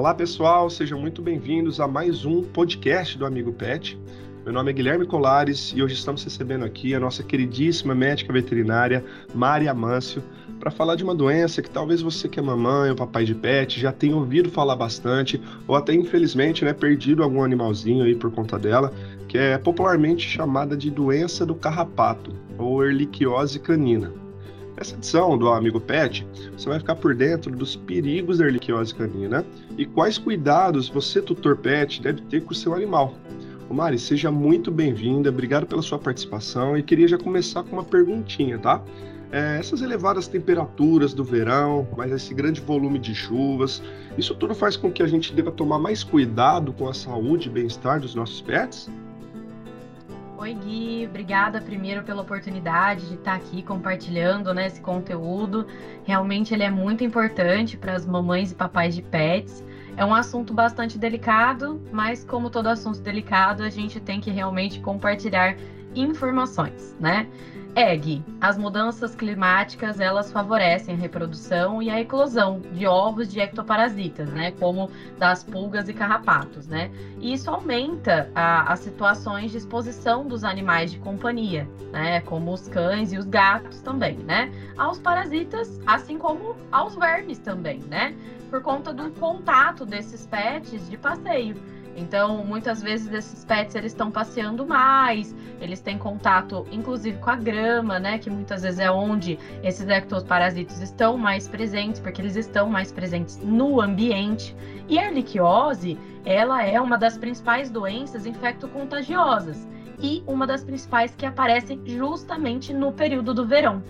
Olá pessoal, sejam muito bem-vindos a mais um podcast do Amigo Pet. Meu nome é Guilherme Colares e hoje estamos recebendo aqui a nossa queridíssima médica veterinária, Maria Amâncio, para falar de uma doença que talvez você que é mamãe ou papai de pet já tenha ouvido falar bastante ou até infelizmente, né, perdido algum animalzinho aí por conta dela, que é popularmente chamada de doença do carrapato ou erliquiose canina. Nessa edição do Amigo Pet, você vai ficar por dentro dos perigos da erliquiose canina e quais cuidados você, tutor pet, deve ter com o seu animal. Ô Mari, seja muito bem-vinda, obrigado pela sua participação e queria já começar com uma perguntinha, tá? É, essas elevadas temperaturas do verão, mas esse grande volume de chuvas, isso tudo faz com que a gente deva tomar mais cuidado com a saúde e bem-estar dos nossos pets? Oi, Gui. Obrigada primeiro pela oportunidade de estar aqui compartilhando né, esse conteúdo. Realmente ele é muito importante para as mamães e papais de pets. É um assunto bastante delicado, mas como todo assunto delicado, a gente tem que realmente compartilhar informações, né? Egg. As mudanças climáticas, elas favorecem a reprodução e a eclosão de ovos de ectoparasitas, né? Como das pulgas e carrapatos, né? E isso aumenta as situações de exposição dos animais de companhia, né? Como os cães e os gatos também, né? Aos parasitas, assim como aos vermes também, né? Por conta do contato desses pets de passeio. Então, muitas vezes esses pets eles estão passeando mais, eles têm contato inclusive com a grama, né, que muitas vezes é onde esses ectoparasitos estão mais presentes, porque eles estão mais presentes no ambiente. E a erliquiose, ela é uma das principais doenças infecto-contagiosas e uma das principais que aparecem justamente no período do verão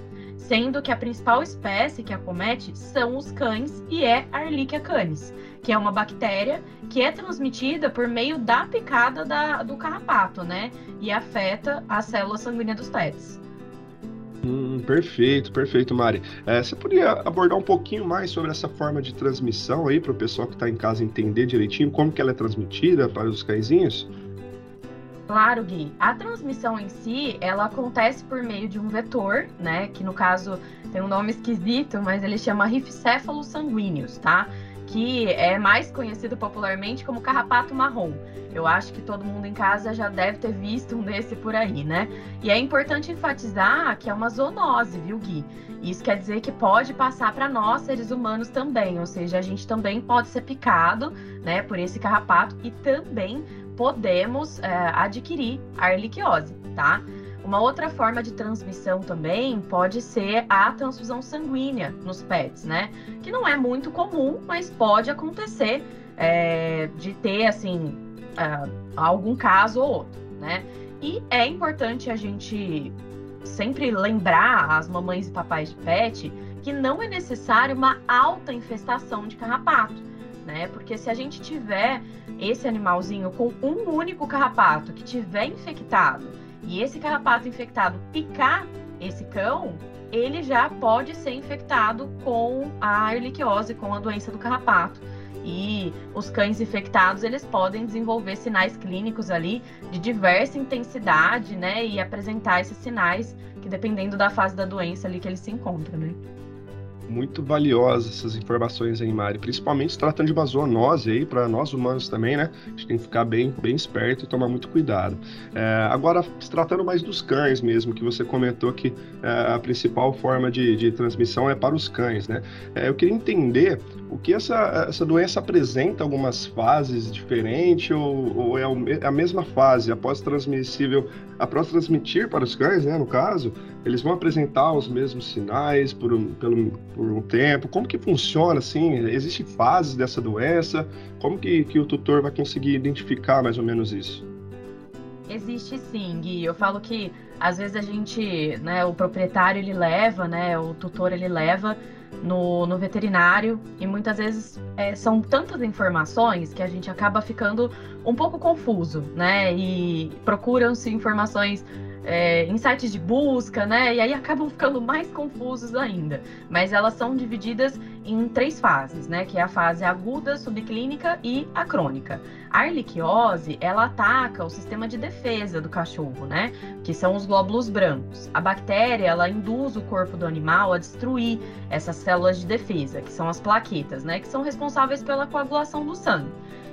sendo que a principal espécie que acomete são os cães e é a Ehrlichia canis que é uma bactéria que é transmitida por meio da picada da, do carrapato, né? E afeta a célula sanguínea dos pets. Hum, perfeito, perfeito, Mari. É, você poderia abordar um pouquinho mais sobre essa forma de transmissão aí para o pessoal que está em casa entender direitinho como que ela é transmitida para os cãezinhos? Claro, Gui. A transmissão em si, ela acontece por meio de um vetor, né? Que no caso tem um nome esquisito, mas ele chama rifcéfalo sanguíneos, tá? que é mais conhecido popularmente como carrapato marrom. Eu acho que todo mundo em casa já deve ter visto um desse por aí, né? E é importante enfatizar que é uma zoonose, viu, Gui? Isso quer dizer que pode passar para nós, seres humanos, também. Ou seja, a gente também pode ser picado, né, por esse carrapato e também podemos é, adquirir a erliquiose, tá? Uma outra forma de transmissão também pode ser a transfusão sanguínea nos pets, né? Que não é muito comum, mas pode acontecer é, de ter, assim, uh, algum caso ou outro, né? E é importante a gente sempre lembrar as mamães e papais de pet que não é necessário uma alta infestação de carrapato, né? Porque se a gente tiver esse animalzinho com um único carrapato que tiver infectado e esse carrapato infectado picar esse cão, ele já pode ser infectado com a erliquiose, com a doença do carrapato. E os cães infectados, eles podem desenvolver sinais clínicos ali de diversa intensidade, né? E apresentar esses sinais que dependendo da fase da doença ali que ele se encontra, né? Muito valiosas essas informações aí, Mari, principalmente se tratando de uma zoonose aí, para nós humanos também, né? A gente tem que ficar bem, bem esperto e tomar muito cuidado. É, agora, se tratando mais dos cães mesmo, que você comentou que é, a principal forma de, de, transmissão é para os cães, né? É, eu queria entender o que essa, essa doença apresenta algumas fases diferentes ou, ou é, é a mesma fase após transmissível, após transmitir para os cães, né, no caso, eles vão apresentar os mesmos sinais por um, pelo, por um tempo? Como que funciona, assim? Existem fases dessa doença? Como que, que o tutor vai conseguir identificar mais ou menos isso? Existe sim, Gui. Eu falo que às vezes a gente, né, o proprietário ele leva, né, o tutor ele leva no, no veterinário e muitas vezes é, são tantas informações que a gente acaba ficando um pouco confuso, né? E procuram-se informações é, em sites de busca, né? E aí acabam ficando mais confusos ainda. Mas elas são divididas em três fases, né? Que é a fase aguda, subclínica e a crônica. A erliquiose, ela ataca o sistema de defesa do cachorro, né? Que são os glóbulos brancos. A bactéria, ela induz o corpo do animal a destruir essas células de defesa, que são as plaquetas, né? Que são responsáveis pela coagulação do sangue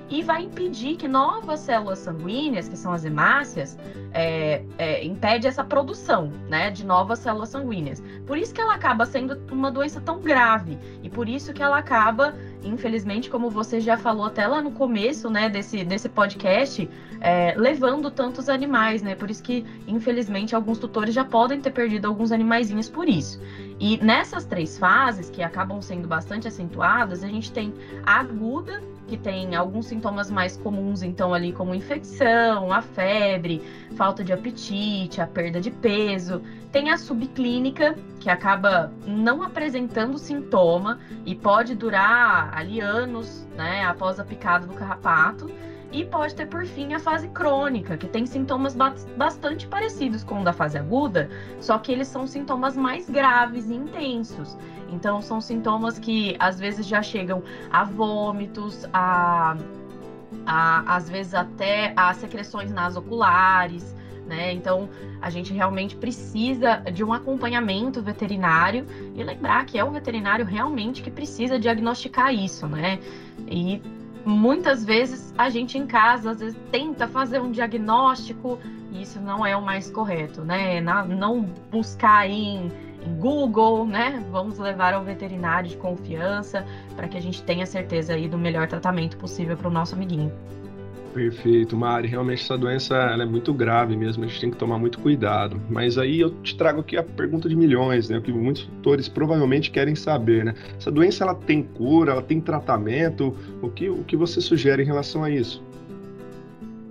e vai impedir que novas células sanguíneas, que são as hemácias, é, é, impede essa produção né, de novas células sanguíneas. Por isso que ela acaba sendo uma doença tão grave e por isso que ela acaba, infelizmente, como você já falou até lá no começo né, desse, desse podcast, é, levando tantos animais, né? Por isso que, infelizmente, alguns tutores já podem ter perdido alguns animaizinhos por isso. E nessas três fases, que acabam sendo bastante acentuadas, a gente tem a aguda, que tem alguns sintomas mais comuns, então, ali, como infecção, a febre, falta de apetite, a perda de peso. Tem a subclínica, que acaba não apresentando sintoma e pode durar ali anos, né, após a picada do carrapato. E pode ter, por fim, a fase crônica, que tem sintomas bastante parecidos com o da fase aguda, só que eles são sintomas mais graves e intensos. Então, são sintomas que às vezes já chegam a vômitos, a, a às vezes até a secreções nasoculares. Né? Então, a gente realmente precisa de um acompanhamento veterinário e lembrar que é o veterinário realmente que precisa diagnosticar isso, né? E muitas vezes a gente em casa às vezes tenta fazer um diagnóstico e isso não é o mais correto, né? Não buscar em, Google, né? Vamos levar ao veterinário de confiança para que a gente tenha certeza aí do melhor tratamento possível para o nosso amiguinho. Perfeito, Mari. Realmente essa doença é muito grave mesmo, a gente tem que tomar muito cuidado. Mas aí eu te trago aqui a pergunta de milhões, né? O que muitos tutores provavelmente querem saber, né? Essa doença ela tem cura, ela tem tratamento? O que, o que você sugere em relação a isso?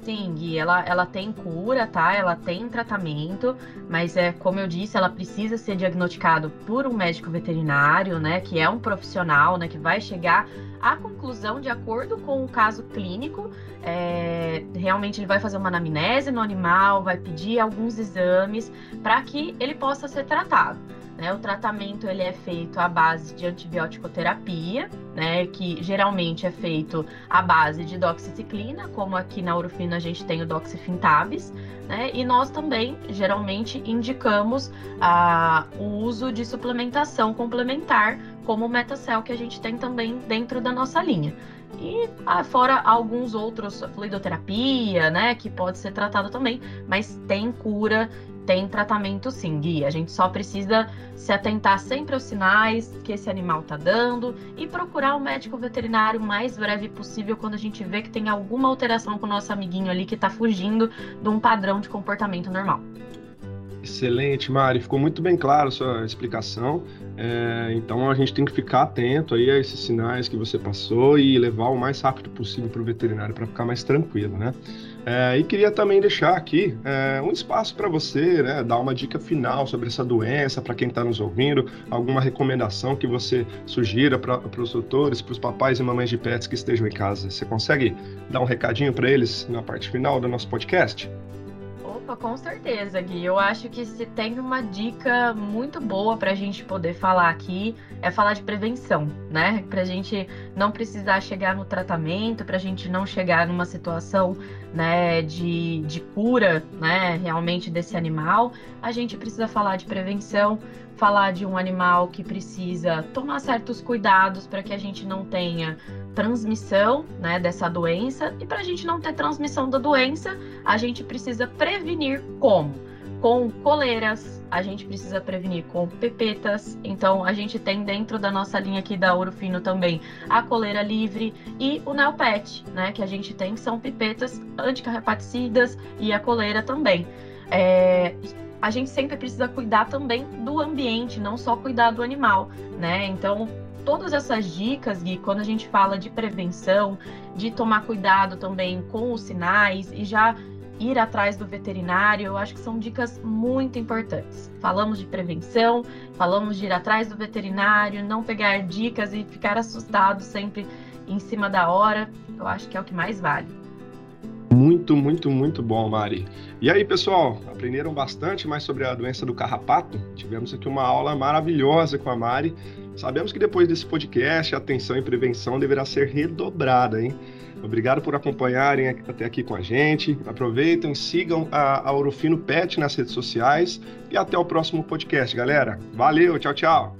Sim, Gui, ela, ela tem cura, tá? Ela tem tratamento, mas é como eu disse, ela precisa ser diagnosticado por um médico veterinário, né? Que é um profissional, né? Que vai chegar à conclusão de acordo com o caso clínico. É, realmente ele vai fazer uma anamnese no animal, vai pedir alguns exames para que ele possa ser tratado. Né? O tratamento ele é feito à base de antibiótico-terapia, né? que geralmente é feito à base de doxiciclina, como aqui na Urufina a gente tem o doxifintabis, né? e nós também geralmente indicamos ah, o uso de suplementação complementar, como o Metacel, que a gente tem também dentro da nossa linha. E ah, fora alguns outros, fluidoterapia, né, que pode ser tratado também, mas tem cura tem tratamento sim, Gui. A gente só precisa se atentar sempre aos sinais que esse animal está dando e procurar o médico veterinário o mais breve possível quando a gente vê que tem alguma alteração com o nosso amiguinho ali que está fugindo de um padrão de comportamento normal. Excelente, Mari. Ficou muito bem claro a sua explicação. É, então a gente tem que ficar atento aí a esses sinais que você passou e levar o mais rápido possível para o veterinário para ficar mais tranquilo, né? É, e queria também deixar aqui é, um espaço para você, né, dar uma dica final sobre essa doença, para quem está nos ouvindo, alguma recomendação que você sugira para os doutores, para os papais e mamães de pets que estejam em casa. Você consegue dar um recadinho para eles na parte final do nosso podcast? Com certeza, Gui. Eu acho que se tem uma dica muito boa para a gente poder falar aqui, é falar de prevenção, né? Para a gente não precisar chegar no tratamento, para a gente não chegar numa situação né, de, de cura, né, realmente desse animal, a gente precisa falar de prevenção, falar de um animal que precisa tomar certos cuidados para que a gente não tenha transmissão né, dessa doença. E para a gente não ter transmissão da doença, a gente precisa prevenir como? Com coleiras, a gente precisa prevenir com pepetas. Então, a gente tem dentro da nossa linha aqui da Ouro Fino também a coleira livre e o Neopet, né? Que a gente tem, que são pipetas anticarrapaticidas e a coleira também. É, a gente sempre precisa cuidar também do ambiente, não só cuidar do animal, né? Então, todas essas dicas, Gui, quando a gente fala de prevenção, de tomar cuidado também com os sinais e já ir atrás do veterinário, eu acho que são dicas muito importantes. Falamos de prevenção, falamos de ir atrás do veterinário, não pegar dicas e ficar assustado sempre em cima da hora. Eu acho que é o que mais vale. Muito, muito, muito bom, Mari. E aí, pessoal, aprenderam bastante mais sobre a doença do carrapato? Tivemos aqui uma aula maravilhosa com a Mari. Sabemos que depois desse podcast, a atenção e prevenção deverá ser redobrada, hein? Obrigado por acompanharem até aqui com a gente. Aproveitem, sigam a, a Orofino Pet nas redes sociais e até o próximo podcast, galera. Valeu, tchau, tchau.